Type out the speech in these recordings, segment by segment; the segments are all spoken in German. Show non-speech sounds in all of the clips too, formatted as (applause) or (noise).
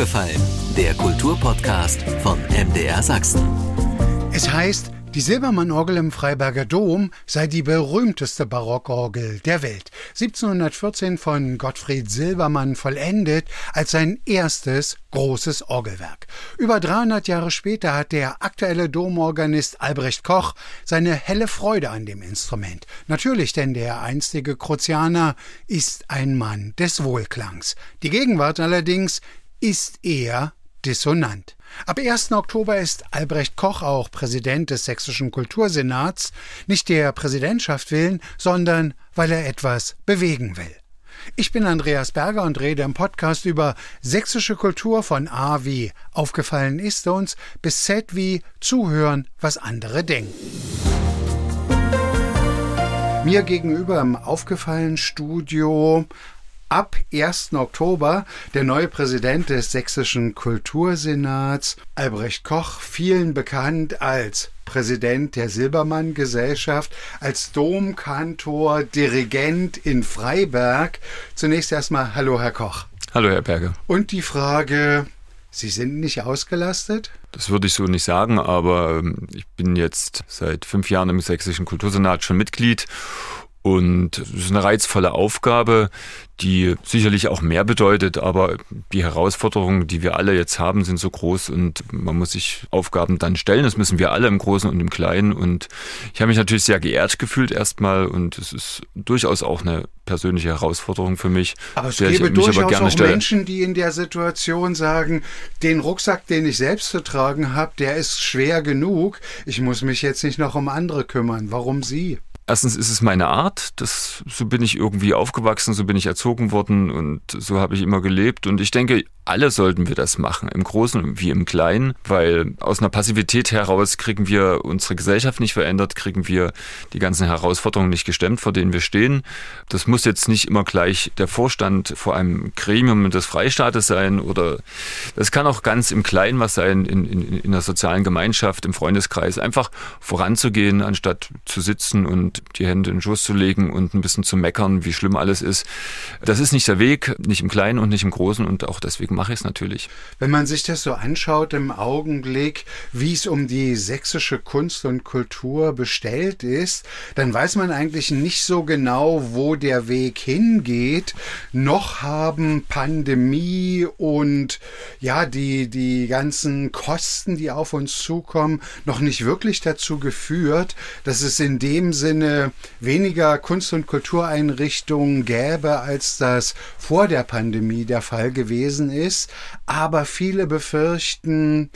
aufgefallen? Der Kulturpodcast von MDR Sachsen. Es heißt, die Silbermann-Orgel im Freiberger Dom sei die berühmteste Barockorgel der Welt. 1714 von Gottfried Silbermann vollendet als sein erstes großes Orgelwerk. Über 300 Jahre später hat der aktuelle Domorganist Albrecht Koch seine helle Freude an dem Instrument. Natürlich, denn der einstige Kruzianer ist ein Mann des Wohlklangs. Die Gegenwart allerdings ist eher dissonant. Ab 1. Oktober ist Albrecht Koch auch Präsident des Sächsischen Kultursenats, nicht der Präsidentschaft willen, sondern weil er etwas bewegen will. Ich bin Andreas Berger und rede im Podcast über sächsische Kultur von A wie aufgefallen ist uns bis Z wie zuhören, was andere denken. Mir gegenüber im aufgefallen Studio ab 1. Oktober der neue Präsident des Sächsischen Kultursenats, Albrecht Koch, vielen bekannt als Präsident der Silbermann Gesellschaft, als Domkantor, Dirigent in Freiberg. Zunächst erstmal Hallo, Herr Koch. Hallo, Herr Berger. Und die Frage, Sie sind nicht ausgelastet? Das würde ich so nicht sagen, aber ähm, ich bin jetzt seit fünf Jahren im Sächsischen Kultursenat schon Mitglied und es ist eine reizvolle Aufgabe, die sicherlich auch mehr bedeutet, aber die Herausforderungen, die wir alle jetzt haben, sind so groß und man muss sich Aufgaben dann stellen. Das müssen wir alle im Großen und im Kleinen. Und ich habe mich natürlich sehr geehrt gefühlt erstmal und es ist durchaus auch eine persönliche Herausforderung für mich. Aber es gäbe durchaus aber auch stelle. Menschen, die in der Situation sagen, den Rucksack, den ich selbst zu tragen habe, der ist schwer genug. Ich muss mich jetzt nicht noch um andere kümmern. Warum Sie? Erstens ist es meine Art, das, so bin ich irgendwie aufgewachsen, so bin ich erzogen worden und so habe ich immer gelebt. Und ich denke, alle sollten wir das machen, im Großen wie im Kleinen, weil aus einer Passivität heraus kriegen wir unsere Gesellschaft nicht verändert, kriegen wir die ganzen Herausforderungen nicht gestemmt, vor denen wir stehen. Das muss jetzt nicht immer gleich der Vorstand vor einem Gremium des Freistaates sein oder das kann auch ganz im Kleinen was sein, in, in, in der sozialen Gemeinschaft, im Freundeskreis, einfach voranzugehen, anstatt zu sitzen und die Hände in den Schoß zu legen und ein bisschen zu meckern, wie schlimm alles ist. Das ist nicht der Weg, nicht im Kleinen und nicht im Großen und auch deswegen mache ich es natürlich. Wenn man sich das so anschaut im Augenblick, wie es um die sächsische Kunst und Kultur bestellt ist, dann weiß man eigentlich nicht so genau, wo der Weg hingeht. Noch haben Pandemie und ja, die, die ganzen Kosten, die auf uns zukommen, noch nicht wirklich dazu geführt, dass es in dem Sinne weniger Kunst- und Kultureinrichtungen gäbe, als das vor der Pandemie der Fall gewesen ist, aber viele befürchten,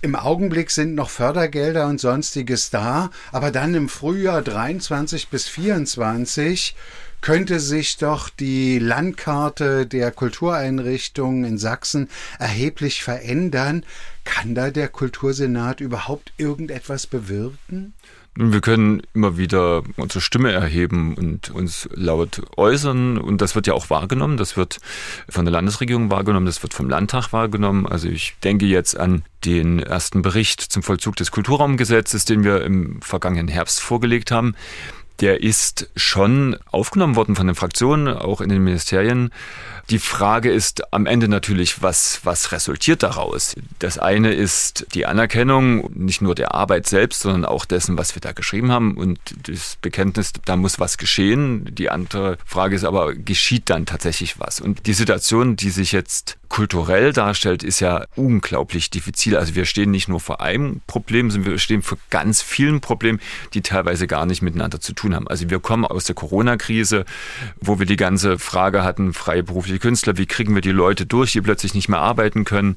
im Augenblick sind noch Fördergelder und sonstiges da, aber dann im Frühjahr 23 bis 24 könnte sich doch die Landkarte der Kultureinrichtungen in Sachsen erheblich verändern. Kann da der Kultursenat überhaupt irgendetwas bewirken? Wir können immer wieder unsere Stimme erheben und uns laut äußern. Und das wird ja auch wahrgenommen. Das wird von der Landesregierung wahrgenommen. Das wird vom Landtag wahrgenommen. Also ich denke jetzt an den ersten Bericht zum Vollzug des Kulturraumgesetzes, den wir im vergangenen Herbst vorgelegt haben der ist schon aufgenommen worden von den Fraktionen, auch in den Ministerien. Die Frage ist am Ende natürlich, was, was resultiert daraus? Das eine ist die Anerkennung nicht nur der Arbeit selbst, sondern auch dessen, was wir da geschrieben haben und das Bekenntnis, da muss was geschehen. Die andere Frage ist aber, geschieht dann tatsächlich was? Und die Situation, die sich jetzt kulturell darstellt, ist ja unglaublich diffizil. Also wir stehen nicht nur vor einem Problem, sondern wir stehen vor ganz vielen Problemen, die teilweise gar nicht miteinander zu tun haben. Also wir kommen aus der Corona-Krise, wo wir die ganze Frage hatten, freiberufliche Künstler, wie kriegen wir die Leute durch, die plötzlich nicht mehr arbeiten können.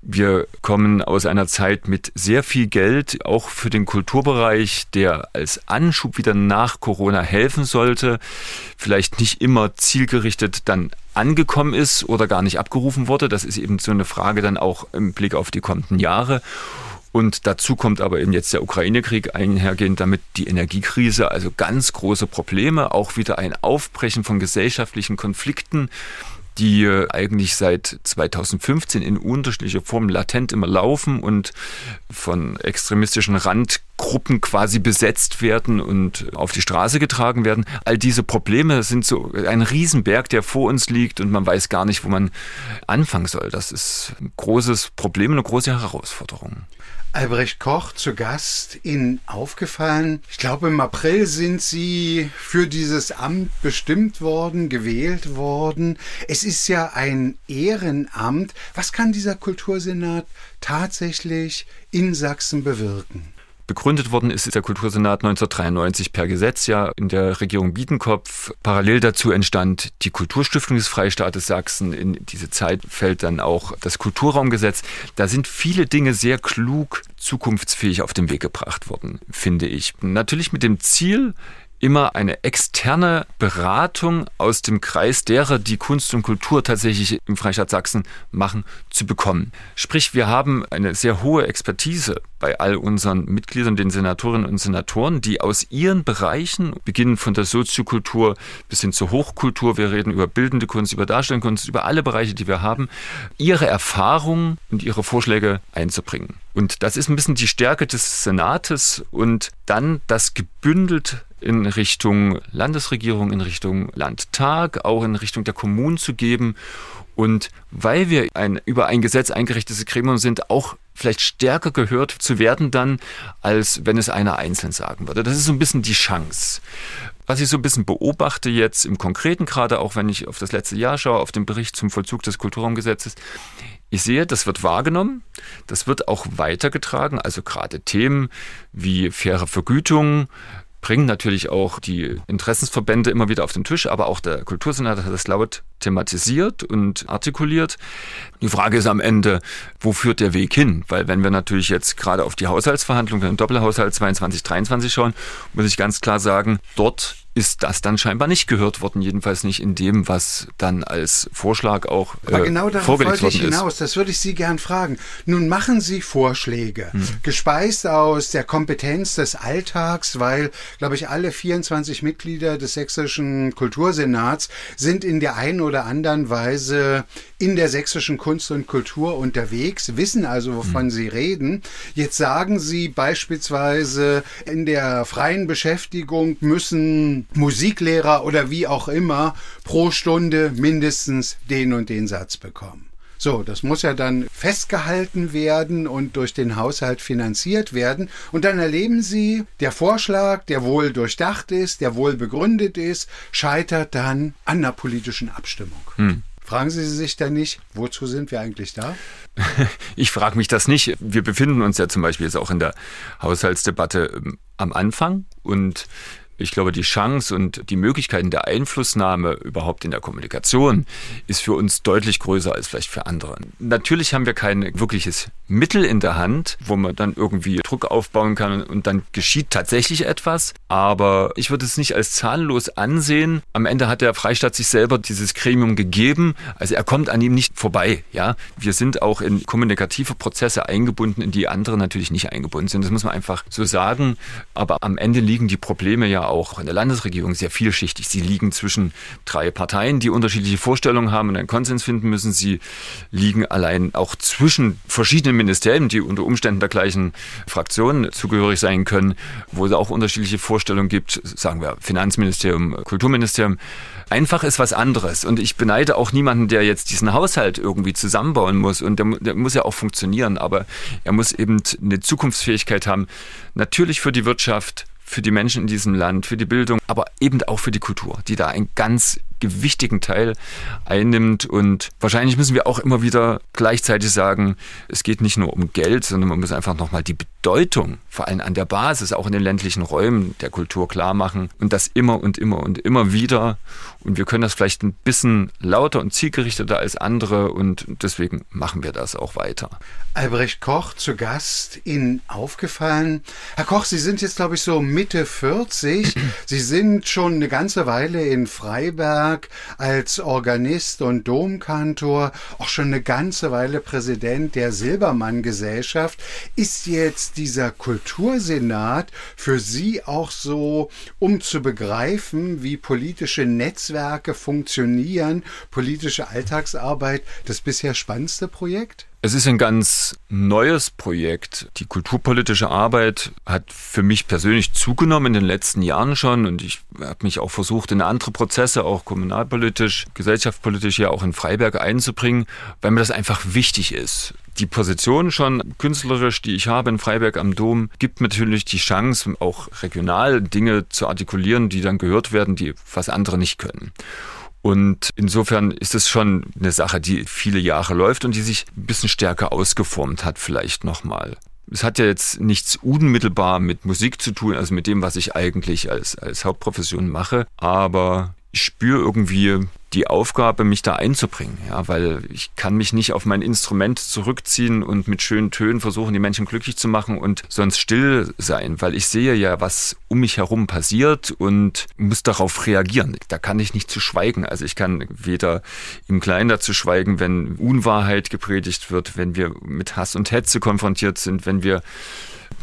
Wir kommen aus einer Zeit mit sehr viel Geld, auch für den Kulturbereich, der als Anschub wieder nach Corona helfen sollte, vielleicht nicht immer zielgerichtet dann angekommen ist oder gar nicht abgerufen wurde. Das ist eben so eine Frage dann auch im Blick auf die kommenden Jahre. Und dazu kommt aber eben jetzt der Ukraine-Krieg einhergehend damit die Energiekrise, also ganz große Probleme, auch wieder ein Aufbrechen von gesellschaftlichen Konflikten, die eigentlich seit 2015 in unterschiedlicher Form latent immer laufen und von extremistischen Rand Gruppen quasi besetzt werden und auf die Straße getragen werden. All diese Probleme sind so ein Riesenberg, der vor uns liegt und man weiß gar nicht, wo man anfangen soll. Das ist ein großes Problem, eine große Herausforderung. Albrecht Koch zu Gast Ihnen aufgefallen. Ich glaube, im April sind Sie für dieses Amt bestimmt worden, gewählt worden. Es ist ja ein Ehrenamt. Was kann dieser Kultursenat tatsächlich in Sachsen bewirken? Begründet worden ist der Kultursenat 1993 per Gesetz ja in der Regierung Biedenkopf. Parallel dazu entstand die Kulturstiftung des Freistaates Sachsen. In diese Zeit fällt dann auch das Kulturraumgesetz. Da sind viele Dinge sehr klug, zukunftsfähig auf den Weg gebracht worden, finde ich. Natürlich mit dem Ziel, immer eine externe Beratung aus dem Kreis derer, die Kunst und Kultur tatsächlich im Freistaat Sachsen machen, zu bekommen. Sprich, wir haben eine sehr hohe Expertise bei all unseren Mitgliedern, den Senatorinnen und Senatoren, die aus ihren Bereichen, beginnen von der Soziokultur bis hin zur Hochkultur, wir reden über bildende Kunst, über darstellende Kunst, über alle Bereiche, die wir haben, ihre Erfahrungen und ihre Vorschläge einzubringen. Und das ist ein bisschen die Stärke des Senates und dann das gebündelt in Richtung Landesregierung, in Richtung Landtag, auch in Richtung der Kommunen zu geben. Und weil wir ein über ein Gesetz eingerichtetes Gremium sind, auch vielleicht stärker gehört zu werden dann, als wenn es einer einzeln sagen würde. Das ist so ein bisschen die Chance. Was ich so ein bisschen beobachte jetzt im Konkreten, gerade auch wenn ich auf das letzte Jahr schaue, auf den Bericht zum Vollzug des Kulturraumgesetzes, ich sehe, das wird wahrgenommen, das wird auch weitergetragen, also gerade Themen wie faire Vergütung, bringen natürlich auch die Interessensverbände immer wieder auf den Tisch, aber auch der Kultursenat hat das laut thematisiert und artikuliert. Die Frage ist am Ende, wo führt der Weg hin? Weil wenn wir natürlich jetzt gerade auf die Haushaltsverhandlungen, den Doppelhaushalt 22, 23 schauen, muss ich ganz klar sagen, dort ist das dann scheinbar nicht gehört worden, jedenfalls nicht in dem, was dann als Vorschlag auch äh, Aber genau darauf wollte ich hinaus, das würde ich Sie gern fragen. Nun machen Sie Vorschläge, hm. gespeist aus der Kompetenz des Alltags, weil, glaube ich, alle 24 Mitglieder des sächsischen Kultursenats sind in der einen oder anderen Weise in der sächsischen Kunst und Kultur unterwegs, wissen also, wovon hm. sie reden. Jetzt sagen Sie beispielsweise, in der freien Beschäftigung müssen Musiklehrer oder wie auch immer pro Stunde mindestens den und den Satz bekommen. So, das muss ja dann festgehalten werden und durch den Haushalt finanziert werden. Und dann erleben Sie, der Vorschlag, der wohl durchdacht ist, der wohl begründet ist, scheitert dann an der politischen Abstimmung. Hm. Fragen Sie sich dann nicht, wozu sind wir eigentlich da? (laughs) Ich frage mich das nicht. Wir befinden uns ja zum Beispiel jetzt auch in der Haushaltsdebatte ähm, am Anfang und ich glaube, die Chance und die Möglichkeiten der Einflussnahme überhaupt in der Kommunikation ist für uns deutlich größer als vielleicht für andere. Natürlich haben wir kein wirkliches Mittel in der Hand, wo man dann irgendwie Druck aufbauen kann und dann geschieht tatsächlich etwas. Aber ich würde es nicht als zahnlos ansehen. Am Ende hat der Freistaat sich selber dieses Gremium gegeben. Also er kommt an ihm nicht vorbei. Ja, wir sind auch in kommunikative Prozesse eingebunden, in die andere natürlich nicht eingebunden sind. Das muss man einfach so sagen. Aber am Ende liegen die Probleme ja auch in der Landesregierung sehr vielschichtig. Sie liegen zwischen drei Parteien, die unterschiedliche Vorstellungen haben und einen Konsens finden müssen. Sie liegen allein auch zwischen verschiedenen Ministerien, die unter Umständen der gleichen Fraktion zugehörig sein können, wo es auch unterschiedliche Vorstellungen gibt, sagen wir Finanzministerium, Kulturministerium. Einfach ist was anderes. Und ich beneide auch niemanden, der jetzt diesen Haushalt irgendwie zusammenbauen muss. Und der, der muss ja auch funktionieren. Aber er muss eben eine Zukunftsfähigkeit haben. Natürlich für die Wirtschaft, für die Menschen in diesem Land, für die Bildung, aber eben auch für die Kultur, die da einen ganz gewichtigen Teil einnimmt. Und wahrscheinlich müssen wir auch immer wieder gleichzeitig sagen, es geht nicht nur um Geld, sondern man muss einfach nochmal die Bedeutung, vor allem an der Basis, auch in den ländlichen Räumen der Kultur klar machen. Und das immer und immer und immer wieder. Und wir können das vielleicht ein bisschen lauter und zielgerichteter als andere und deswegen machen wir das auch weiter. Albrecht Koch zu Gast, Ihnen aufgefallen. Herr Koch, Sie sind jetzt, glaube ich, so Mitte 40. (clears throat) Sie sind schon eine ganze Weile in Freiberg als Organist und Domkantor, auch schon eine ganze Weile Präsident der Silbermann Gesellschaft. Ist jetzt dieser Kultursenat für Sie auch so, um zu begreifen, wie politische Netzwerke funktionieren, politische Alltagsarbeit, das bisher spannendste Projekt? Es ist ein ganz neues Projekt. Die kulturpolitische Arbeit hat für mich persönlich zugenommen in den letzten Jahren schon und ich habe mich auch versucht, in andere Prozesse, auch kommunalpolitisch, gesellschaftspolitisch ja auch in Freiberg einzubringen, weil mir das einfach wichtig ist. Die Position schon künstlerisch, die ich habe in Freiberg am Dom, gibt natürlich die Chance, auch regional Dinge zu artikulieren, die dann gehört werden, die was andere nicht können. Und insofern ist es schon eine Sache, die viele Jahre läuft und die sich ein bisschen stärker ausgeformt hat, vielleicht nochmal. Es hat ja jetzt nichts unmittelbar mit Musik zu tun, also mit dem, was ich eigentlich als, als Hauptprofession mache, aber ich spüre irgendwie die Aufgabe, mich da einzubringen, ja, weil ich kann mich nicht auf mein Instrument zurückziehen und mit schönen Tönen versuchen, die Menschen glücklich zu machen und sonst still sein, weil ich sehe ja, was um mich herum passiert und muss darauf reagieren. Da kann ich nicht zu schweigen. Also ich kann weder im Kleinen dazu schweigen, wenn Unwahrheit gepredigt wird, wenn wir mit Hass und Hetze konfrontiert sind, wenn wir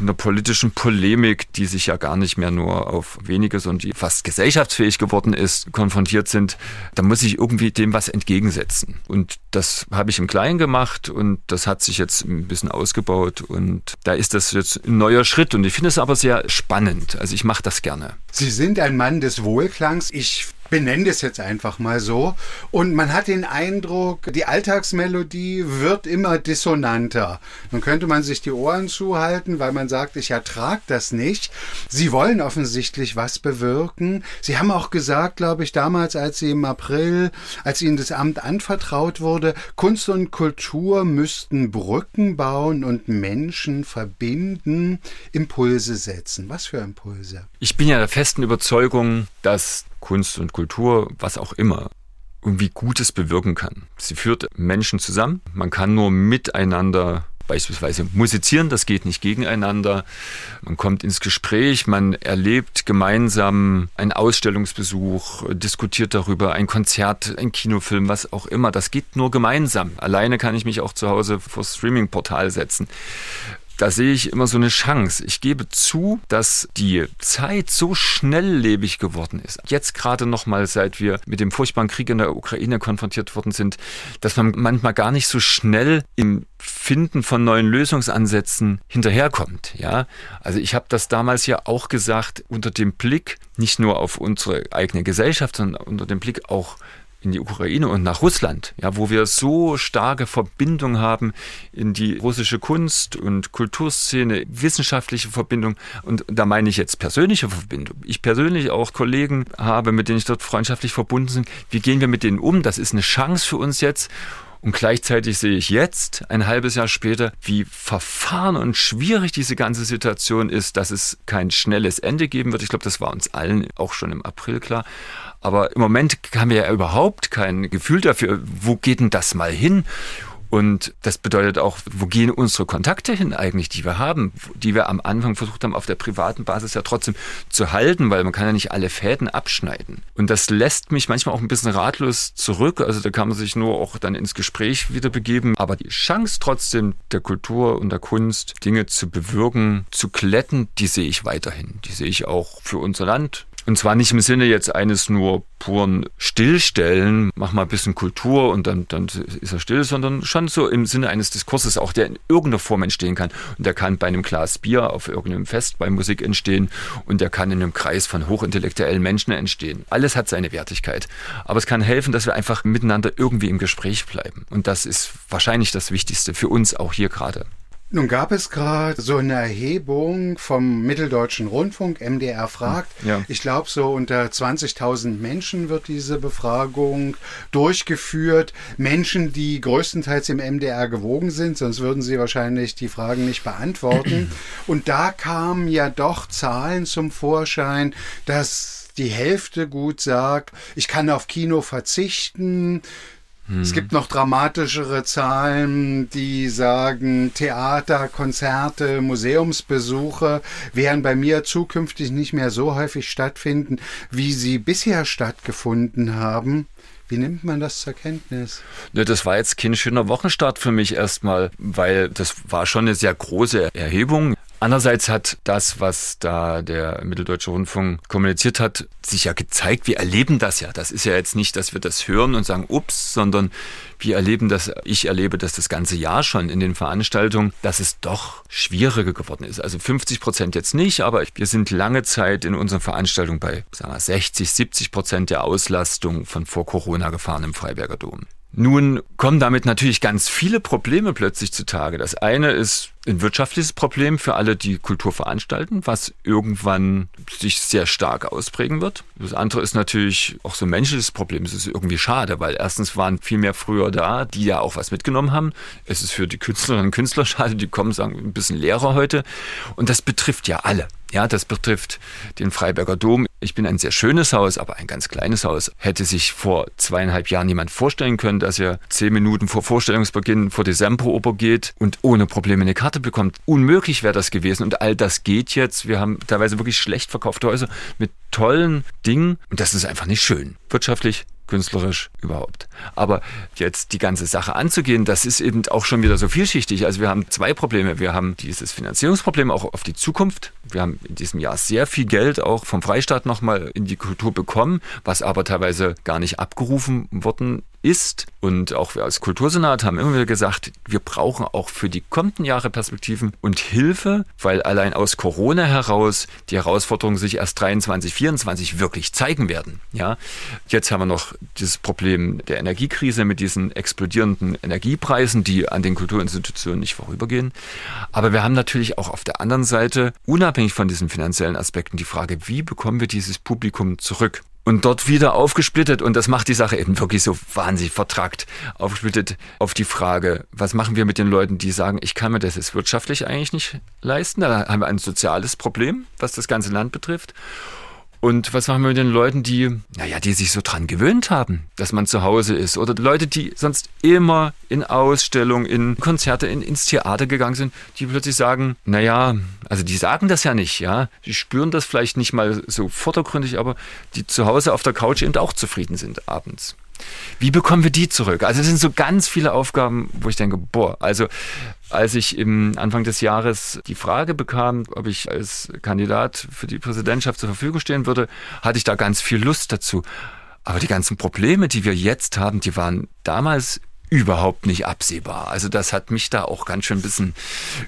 einer politischen Polemik, die sich ja gar nicht mehr nur auf wenige, sondern die fast gesellschaftsfähig geworden ist, konfrontiert sind, da muss ich irgendwie dem was entgegensetzen. Und das habe ich im Kleinen gemacht und das hat sich jetzt ein bisschen ausgebaut und da ist das jetzt ein neuer Schritt und ich finde es aber sehr spannend. Also ich mache das gerne. Sie sind ein Mann des Wohlklangs. Ich benenne es jetzt einfach mal so. Und man hat den Eindruck, die Alltagsmelodie wird immer dissonanter. Nun könnte man sich die Ohren zuhalten, weil man sagt, ich ertrage das nicht. Sie wollen offensichtlich was bewirken. Sie haben auch gesagt, glaube ich, damals, als Sie im April, als Ihnen das Amt anvertraut wurde, Kunst und Kultur müssten Brücken bauen und Menschen verbinden, Impulse setzen. Was für Impulse? Ich bin ja der festen Überzeugung, dass Kunst und Kultur, was auch immer, irgendwie Gutes bewirken kann. Sie führt Menschen zusammen. Man kann nur miteinander beispielsweise musizieren, das geht nicht gegeneinander. Man kommt ins Gespräch, man erlebt gemeinsam einen Ausstellungsbesuch, diskutiert darüber, ein Konzert, ein Kinofilm, was auch immer. Das geht nur gemeinsam. Alleine kann ich mich auch zu Hause vor Streaming-Portal setzen da sehe ich immer so eine Chance. Ich gebe zu, dass die Zeit so schnelllebig geworden ist. Jetzt gerade nochmal, seit wir mit dem furchtbaren Krieg in der Ukraine konfrontiert worden sind, dass man manchmal gar nicht so schnell im Finden von neuen Lösungsansätzen hinterherkommt. Ja, also ich habe das damals ja auch gesagt unter dem Blick nicht nur auf unsere eigene Gesellschaft, sondern unter dem Blick auch in die Ukraine und nach Russland, ja, wo wir so starke Verbindung haben in die russische Kunst- und Kulturszene, wissenschaftliche Verbindung. Und da meine ich jetzt persönliche Verbindung. Ich persönlich auch Kollegen habe, mit denen ich dort freundschaftlich verbunden bin. Wie gehen wir mit denen um? Das ist eine Chance für uns jetzt. Und gleichzeitig sehe ich jetzt, ein halbes Jahr später, wie verfahren und schwierig diese ganze Situation ist, dass es kein schnelles Ende geben wird. Ich glaube, das war uns allen auch schon im April klar. Aber im Moment haben wir ja überhaupt kein Gefühl dafür, wo geht denn das mal hin? Und das bedeutet auch, wo gehen unsere Kontakte hin eigentlich, die wir haben, die wir am Anfang versucht haben, auf der privaten Basis ja trotzdem zu halten, weil man kann ja nicht alle Fäden abschneiden. Und das lässt mich manchmal auch ein bisschen ratlos zurück. Also da kann man sich nur auch dann ins Gespräch wieder begeben. Aber die Chance trotzdem der Kultur und der Kunst, Dinge zu bewirken, zu kletten, die sehe ich weiterhin. Die sehe ich auch für unser Land, und zwar nicht im Sinne jetzt eines nur puren Stillstellen, mach mal ein bisschen Kultur und dann, dann ist er still, sondern schon so im Sinne eines Diskurses auch, der in irgendeiner Form entstehen kann. Und der kann bei einem Glas Bier auf irgendeinem Fest bei Musik entstehen und der kann in einem Kreis von hochintellektuellen Menschen entstehen. Alles hat seine Wertigkeit. Aber es kann helfen, dass wir einfach miteinander irgendwie im Gespräch bleiben. Und das ist wahrscheinlich das Wichtigste für uns auch hier gerade. Nun gab es gerade so eine Erhebung vom Mitteldeutschen Rundfunk, MDR fragt. Ja. Ich glaube, so unter 20.000 Menschen wird diese Befragung durchgeführt. Menschen, die größtenteils im MDR gewogen sind, sonst würden sie wahrscheinlich die Fragen nicht beantworten. (clears throat) Und da kamen ja doch Zahlen zum Vorschein, dass die Hälfte gut sagt, ich kann auf Kino verzichten. Es gibt noch dramatischere Zahlen, die sagen, Theater, Konzerte, Museumsbesuche werden bei mir zukünftig nicht mehr so häufig stattfinden, wie sie bisher stattgefunden haben. Wie nimmt man das zur Kenntnis? Ne, das war jetzt kein schöner Wochenstart für mich erstmal, weil das war schon eine sehr große Erhebung. Andererseits hat das, was da der Mitteldeutsche Rundfunk kommuniziert hat, sich ja gezeigt. Wir erleben das ja. Das ist ja jetzt nicht, dass wir das hören und sagen, ups, sondern wir erleben das, ich erlebe das das ganze Jahr schon in den Veranstaltungen, dass es doch schwieriger geworden ist. Also 50 Prozent jetzt nicht, aber wir sind lange Zeit in unseren Veranstaltungen bei sagen wir, 60, 70 Prozent der Auslastung von vor Corona gefahren im Freiberger Dom. Nun kommen damit natürlich ganz viele Probleme plötzlich zutage. Das eine ist ein wirtschaftliches Problem für alle, die Kultur veranstalten, was irgendwann sich sehr stark ausprägen wird. Das andere ist natürlich auch so ein menschliches Problem. Es ist irgendwie schade, weil erstens waren viel mehr früher da, die ja auch was mitgenommen haben. Es ist für die Künstlerinnen und Künstler schade, die kommen, sagen, ein bisschen leerer heute. Und das betrifft ja alle. Ja, das betrifft den Freiberger Dom. Ich bin ein sehr schönes Haus, aber ein ganz kleines Haus. Hätte sich vor zweieinhalb Jahren jemand vorstellen können, dass er zehn Minuten vor Vorstellungsbeginn vor die Semperoper geht und ohne Probleme eine Karte bekommt. Unmöglich wäre das gewesen und all das geht jetzt. Wir haben teilweise wirklich schlecht verkaufte Häuser mit tollen Dingen und das ist einfach nicht schön. Wirtschaftlich künstlerisch überhaupt. Aber jetzt die ganze Sache anzugehen, das ist eben auch schon wieder so vielschichtig. Also wir haben zwei Probleme. Wir haben dieses Finanzierungsproblem auch auf die Zukunft. Wir haben in diesem Jahr sehr viel Geld auch vom Freistaat nochmal in die Kultur bekommen, was aber teilweise gar nicht abgerufen worden ist. Und auch wir als Kultursenat haben immer wieder gesagt, wir brauchen auch für die kommenden Jahre Perspektiven und Hilfe, weil allein aus Corona heraus die Herausforderungen sich erst 23, 24 wirklich zeigen werden. Ja, jetzt haben wir noch dieses Problem der Energiekrise mit diesen explodierenden Energiepreisen, die an den Kulturinstitutionen nicht vorübergehen. Aber wir haben natürlich auch auf der anderen Seite, unabhängig von diesen finanziellen Aspekten, die Frage, wie bekommen wir dieses Publikum zurück? Und dort wieder aufgesplittet und das macht die Sache eben wirklich so wahnsinnig vertrackt. Aufgesplittet auf die Frage, was machen wir mit den Leuten, die sagen, ich kann mir das jetzt wirtschaftlich eigentlich nicht leisten. Da haben wir ein soziales Problem, was das ganze Land betrifft. Und was machen wir mit den Leuten, die, naja, die sich so dran gewöhnt haben, dass man zu Hause ist? Oder Leute, die sonst immer in Ausstellungen, in Konzerte, in, ins Theater gegangen sind, die plötzlich sagen, naja, also die sagen das ja nicht, ja. Die spüren das vielleicht nicht mal so vordergründig, aber die zu Hause auf der Couch eben auch zufrieden sind abends. Wie bekommen wir die zurück? Also es sind so ganz viele Aufgaben, wo ich denke, boah, also als ich im Anfang des Jahres die Frage bekam, ob ich als Kandidat für die Präsidentschaft zur Verfügung stehen würde, hatte ich da ganz viel Lust dazu. Aber die ganzen Probleme, die wir jetzt haben, die waren damals überhaupt nicht absehbar. Also das hat mich da auch ganz schön ein bisschen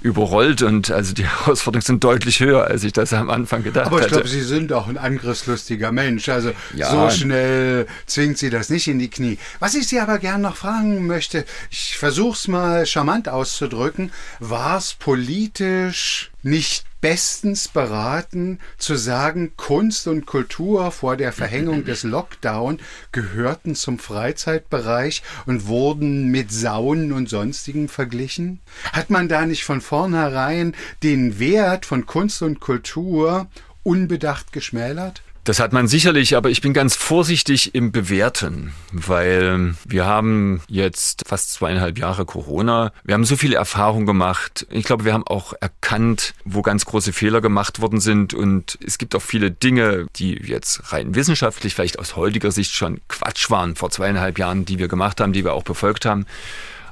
überrollt und also die (laughs) Herausforderungen sind deutlich höher, als ich das am Anfang gedacht hatte. Aber ich glaube, Sie sind auch ein angriffslustiger Mensch. Also ja. so schnell zwingt Sie das nicht in die Knie. Was ich Sie aber gern noch fragen möchte, ich versuche es mal charmant auszudrücken, war es politisch nicht bestens beraten zu sagen, Kunst und Kultur vor der Verhängung des Lockdown gehörten zum Freizeitbereich und wurden mit Saunen und sonstigen verglichen? Hat man da nicht von vornherein den Wert von Kunst und Kultur unbedacht geschmälert? Das hat man sicherlich, aber ich bin ganz vorsichtig im Bewerten, weil wir haben jetzt fast zweieinhalb Jahre Corona. Wir haben so viele Erfahrungen gemacht. Ich glaube, wir haben auch erkannt, wo ganz große Fehler gemacht worden sind. Und es gibt auch viele Dinge, die jetzt rein wissenschaftlich vielleicht aus heutiger Sicht schon Quatsch waren vor zweieinhalb Jahren, die wir gemacht haben, die wir auch befolgt haben.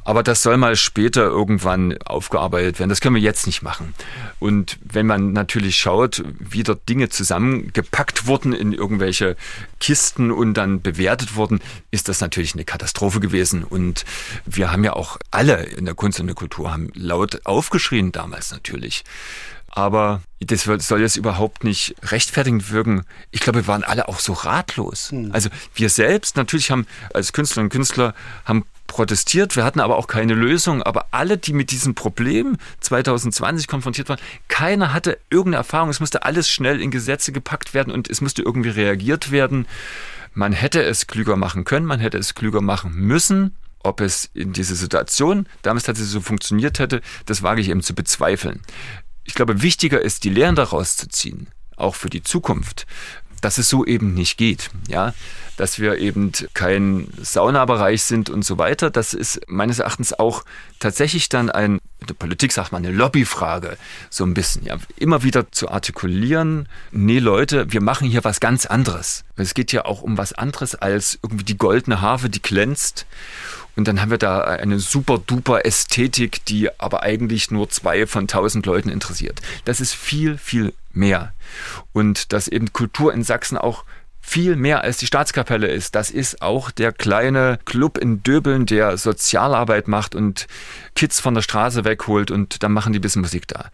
Aber das soll mal später irgendwann aufgearbeitet werden. Das können wir jetzt nicht machen. Und wenn man natürlich schaut, wie dort Dinge zusammengepackt wurden in irgendwelche Kisten und dann bewertet wurden, ist das natürlich eine Katastrophe gewesen. Und wir haben ja auch alle in der Kunst und der Kultur haben laut aufgeschrien damals natürlich. Aber das soll jetzt überhaupt nicht rechtfertigend wirken. Ich glaube, wir waren alle auch so ratlos. Hm. Also wir selbst natürlich haben als Künstlerinnen und Künstler haben protestiert. Wir hatten aber auch keine Lösung. Aber alle, die mit diesem Problem 2020 konfrontiert waren, keiner hatte irgendeine Erfahrung. Es musste alles schnell in Gesetze gepackt werden und es musste irgendwie reagiert werden. Man hätte es klüger machen können, man hätte es klüger machen müssen. Ob es in dieser Situation damals tatsächlich so funktioniert hätte, das wage ich eben zu bezweifeln. Ich glaube, wichtiger ist, die Lehren daraus zu ziehen, auch für die Zukunft dass es so eben nicht geht, ja, dass wir eben kein Saunabereich sind und so weiter. Das ist meines Erachtens auch tatsächlich dann ein, in der Politik sagt man eine Lobbyfrage, so ein bisschen, ja, immer wieder zu artikulieren, nee Leute, wir machen hier was ganz anderes. Es geht ja auch um was anderes als irgendwie die goldene Harfe, die glänzt Und dann haben wir da eine super duper Ästhetik, die aber eigentlich nur zwei von tausend Leuten interessiert. Das ist viel, viel mehr. Und dass eben Kultur in Sachsen auch viel mehr als die Staatskapelle ist. Das ist auch der kleine Club in Döbeln, der Sozialarbeit macht und Kids von der Straße wegholt und dann machen die ein bisschen Musik da.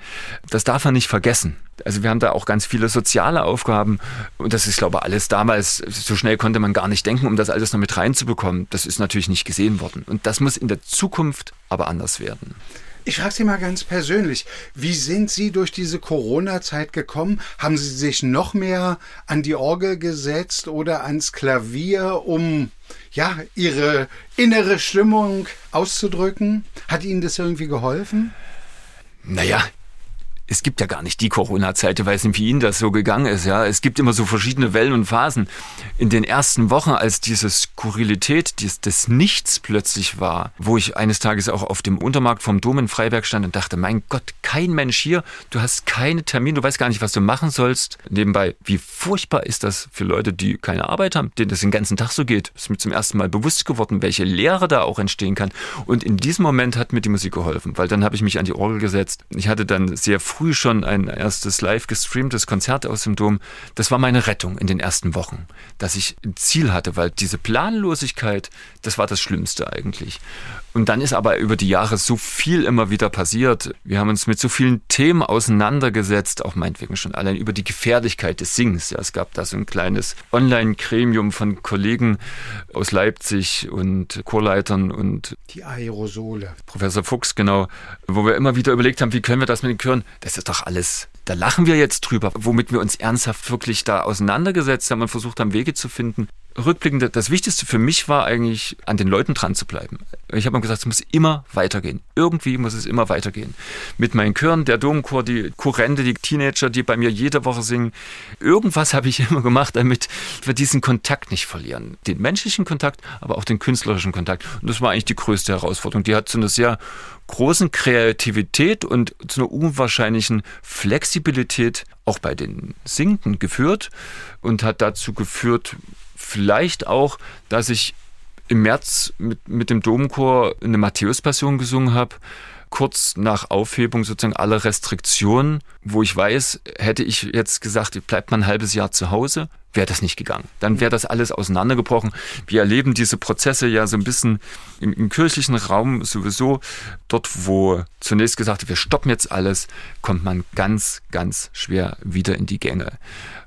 Das darf man nicht vergessen. Also wir haben da auch ganz viele soziale Aufgaben und das ist, glaube ich, alles damals, so schnell konnte man gar nicht denken, um das alles noch mit reinzubekommen. Das ist natürlich nicht gesehen worden. Und das muss in der Zukunft aber anders werden. Ich frage Sie mal ganz persönlich, wie sind Sie durch diese Corona-Zeit gekommen? Haben Sie sich noch mehr an die Orgel gesetzt oder ans Klavier, um ja, Ihre innere Stimmung auszudrücken? Hat Ihnen das irgendwie geholfen? Naja, es gibt ja gar nicht die Corona-Zeit, ich weiß nicht, wie Ihnen das so gegangen ist. Ja, es gibt immer so verschiedene Wellen und Phasen. In den ersten Wochen, als diese Skurrilität des, des Nichts plötzlich war, wo ich eines Tages auch auf dem Untermarkt vom Dom in Freiberg stand und dachte, mein Gott, kein Mensch hier, du hast keine Termine, du weißt gar nicht, was du machen sollst. Nebenbei, wie furchtbar ist das für Leute, die keine Arbeit haben, denen das den ganzen Tag so geht. Ist mir zum ersten Mal bewusst geworden, welche Lehre da auch entstehen kann. Und in diesem Moment hat mir die Musik geholfen, weil dann habe ich mich an die Orgel gesetzt. Ich hatte dann sehr früh schon ein erstes live gestreamtes Konzert aus dem Dom. Das war meine Rettung in den ersten Wochen, dass ich ein Ziel hatte, weil diese Planlosigkeit, das war das Schlimmste eigentlich. Und dann ist aber über die Jahre so viel immer wieder passiert. Wir haben uns mit so vielen Themen auseinandergesetzt, auch meinetwegen schon allein über die Gefährlichkeit des Singens. Ja, es gab da so ein kleines Online-Gremium von Kollegen aus Leipzig und Chorleitern und die Aerosole. Professor Fuchs, genau, wo wir immer wieder überlegt haben, wie können wir das mit den Chören? Das ist doch alles da lachen wir jetzt drüber, womit wir uns ernsthaft wirklich da auseinandergesetzt haben und versucht haben, Wege zu finden, rückblickend, das Wichtigste für mich war eigentlich, an den Leuten dran zu bleiben. Ich habe mir gesagt, es muss immer weitergehen. Irgendwie muss es immer weitergehen. Mit meinen Chören, der Domchor, die Kurrente, die Teenager, die bei mir jede Woche singen. Irgendwas habe ich (laughs) immer gemacht, damit wir diesen Kontakt nicht verlieren. Den menschlichen Kontakt, aber auch den künstlerischen Kontakt. Und das war eigentlich die größte Herausforderung. Die hat zu einer sehr großen Kreativität und zu einer unwahrscheinlichen Flexibilität auch bei den Singenden geführt und hat dazu geführt, vielleicht auch, dass ich im März mit, mit dem Domchor eine Matthäus-Passion gesungen habe, kurz nach Aufhebung sozusagen aller Restriktionen, wo ich weiß, hätte ich jetzt gesagt, bleibt man ein halbes Jahr zu Hause, wäre das nicht gegangen. Dann wäre das alles auseinandergebrochen. Wir erleben diese Prozesse ja so ein bisschen im, im kirchlichen Raum sowieso. Dort, wo zunächst gesagt wir stoppen jetzt alles, kommt man ganz, ganz schwer wieder in die Gänge.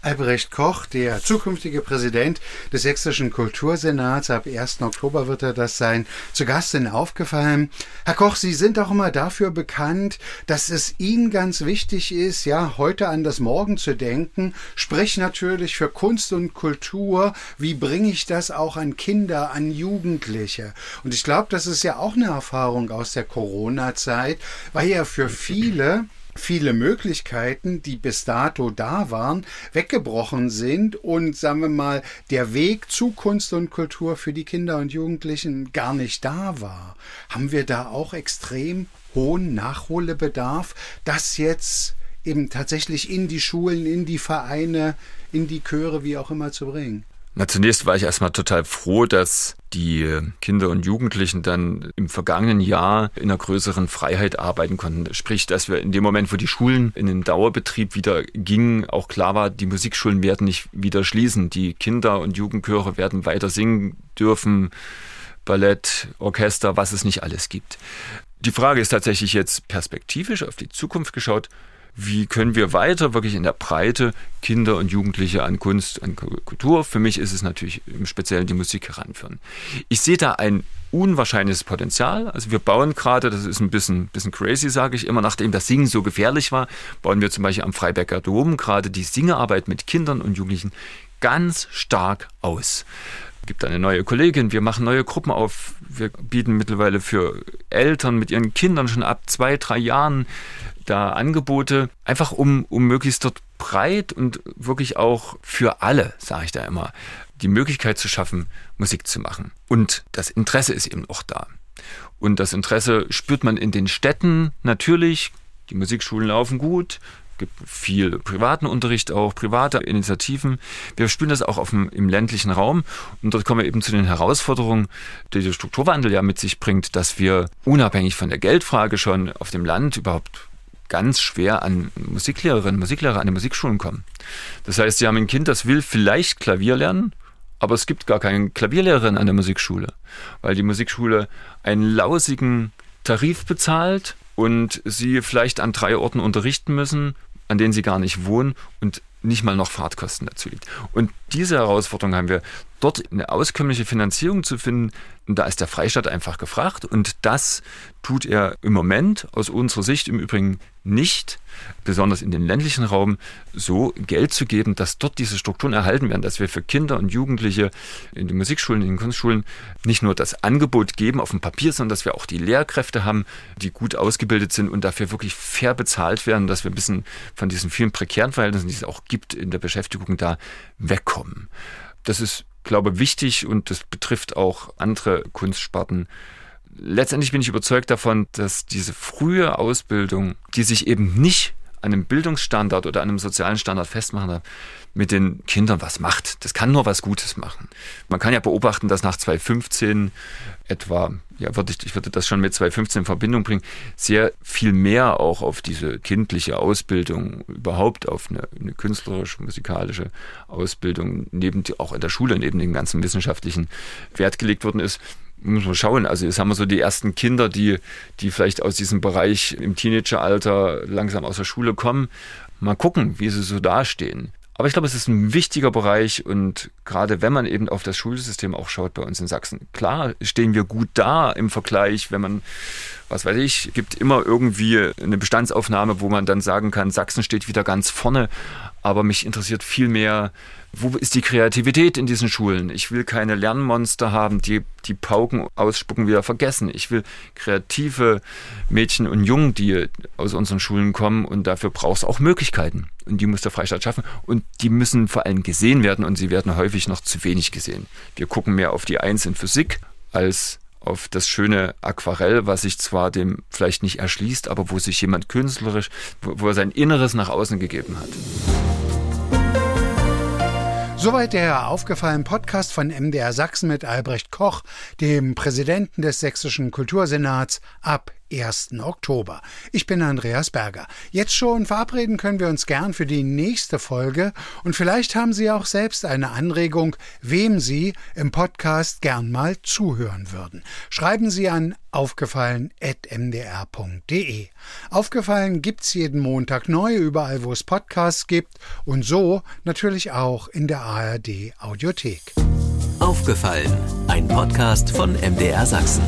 Albrecht Koch, der zukünftige Präsident des Sächsischen Kultursenats, ab 1. Oktober wird er das sein, zu Gast in Aufgefallen. Herr Koch, Sie sind auch immer dafür bekannt, dass es Ihnen ganz wichtig ist, ja, heute an das Morgen zu denken, sprich natürlich für Kunst und Kultur, wie bringe ich das auch an Kinder, an Jugendliche? Und ich glaube, das ist ja auch eine Erfahrung aus der Corona-Zeit, weil ja für viele viele Möglichkeiten, die bis dato da waren, weggebrochen sind und sagen wir mal, der Weg zu Kunst und Kultur für die Kinder und Jugendlichen gar nicht da war. Haben wir da auch extrem hohen Nachholbedarf, das jetzt eben tatsächlich in die Schulen, in die Vereine, in die Chöre, wie auch immer zu bringen? Na, zunächst war ich erstmal total froh, dass die Kinder und Jugendlichen dann im vergangenen Jahr in einer größeren Freiheit arbeiten konnten. Sprich, dass wir in dem Moment, wo die Schulen in den Dauerbetrieb wieder gingen, auch klar war, die Musikschulen werden nicht wieder schließen. Die Kinder und Jugendchöre werden weiter singen dürfen. Ballett, Orchester, was es nicht alles gibt. Die Frage ist tatsächlich jetzt perspektivisch auf die Zukunft geschaut, wie können wir weiter wirklich in der Breite Kinder und Jugendliche an Kunst, an Kultur, für mich ist es natürlich im Speziellen die Musik heranführen. Ich sehe da ein unwahrscheinliches Potenzial. Also wir bauen gerade, das ist ein bisschen, bisschen crazy, sage ich immer, nachdem das Singen so gefährlich war, bauen wir zum Beispiel am Freiberger Dom gerade die Singearbeit mit Kindern und Jugendlichen ganz stark aus gibt eine neue Kollegin, wir machen neue Gruppen auf, wir bieten mittlerweile für Eltern mit ihren Kindern schon ab zwei, drei Jahren da Angebote, einfach um, um möglichst dort breit und wirklich auch für alle, sage ich da immer, die Möglichkeit zu schaffen, Musik zu machen. Und das Interesse ist eben auch da. Und das Interesse spürt man in den Städten natürlich. Die Musikschulen laufen gut. Gibt viel privaten Unterricht auch, private Initiativen. Wir spüren das auch auf dem, im ländlichen Raum und dort kommen wir eben zu den Herausforderungen, die der Strukturwandel ja mit sich bringt, dass wir unabhängig von der Geldfrage schon auf dem Land überhaupt ganz schwer an Musiklehrerinnen, Musiklehrer an die Musikschulen kommen. Das heißt, sie haben ein Kind, das will vielleicht Klavier lernen, aber es gibt gar keine Klavierlehrerin an der Musikschule, weil die Musikschule einen lausigen Tarif bezahlt und sie vielleicht an drei Orten unterrichten müssen, an denen sie gar nicht wohnen und nicht mal noch Fahrtkosten dazu liegt. Und diese Herausforderung haben wir, dort eine auskömmliche Finanzierung zu finden. Da ist der Freistaat einfach gefragt. Und das tut er im Moment aus unserer Sicht im Übrigen nicht, besonders in den ländlichen Raum, so Geld zu geben, dass dort diese Strukturen erhalten werden, dass wir für Kinder und Jugendliche in den Musikschulen, in den Kunstschulen nicht nur das Angebot geben auf dem Papier, sondern dass wir auch die Lehrkräfte haben, die gut ausgebildet sind und dafür wirklich fair bezahlt werden, dass wir ein bisschen von diesen vielen prekären Verhältnissen, die es auch gibt in der Beschäftigung, da wegkommen. Das ist, glaube ich, wichtig und das betrifft auch andere Kunstsparten. Letztendlich bin ich überzeugt davon, dass diese frühe Ausbildung, die sich eben nicht an einem Bildungsstandard oder einem sozialen Standard festmachen darf, mit den Kindern was macht. Das kann nur was Gutes machen. Man kann ja beobachten, dass nach 2015 etwa, ja, würde ich, ich würde das schon mit 2015 in Verbindung bringen, sehr viel mehr auch auf diese kindliche Ausbildung, überhaupt auf eine, eine künstlerische, musikalische Ausbildung, neben auch in der Schule, neben dem ganzen wissenschaftlichen Wert gelegt worden ist muss man schauen. Also jetzt haben wir so die ersten Kinder, die, die vielleicht aus diesem Bereich im Teenageralter langsam aus der Schule kommen. Mal gucken, wie sie so dastehen. Aber ich glaube, es ist ein wichtiger Bereich und gerade wenn man eben auf das Schulsystem auch schaut bei uns in Sachsen, klar stehen wir gut da im Vergleich, wenn man, was weiß ich, gibt immer irgendwie eine Bestandsaufnahme, wo man dann sagen kann, Sachsen steht wieder ganz vorne. Aber mich interessiert viel mehr, wo ist die Kreativität in diesen Schulen? Ich will keine Lernmonster haben, die die Pauken ausspucken, wieder vergessen. Ich will kreative Mädchen und Jungen, die aus unseren Schulen kommen und dafür braucht es auch Möglichkeiten. Und die muss der Freistaat schaffen. Und die müssen vor allem gesehen werden und sie werden häufig noch zu wenig gesehen. Wir gucken mehr auf die Eins in Physik als auf das schöne Aquarell, was sich zwar dem vielleicht nicht erschließt, aber wo sich jemand künstlerisch, wo, wo er sein Inneres nach außen gegeben hat. Soweit der aufgefallene Podcast von MDR Sachsen mit Albrecht Koch, dem Präsidenten des Sächsischen Kultursenats, ab 1. Oktober. Ich bin Andreas Berger. Jetzt schon verabreden können wir uns gern für die nächste Folge und vielleicht haben Sie auch selbst eine Anregung, wem Sie im Podcast gern mal zuhören würden. Schreiben Sie an aufgefallen.mdr.de. Aufgefallen gibt's jeden Montag neu, überall wo es Podcasts gibt und so natürlich auch in der ARD Audiothek. Aufgefallen, ein Podcast von MDR Sachsen.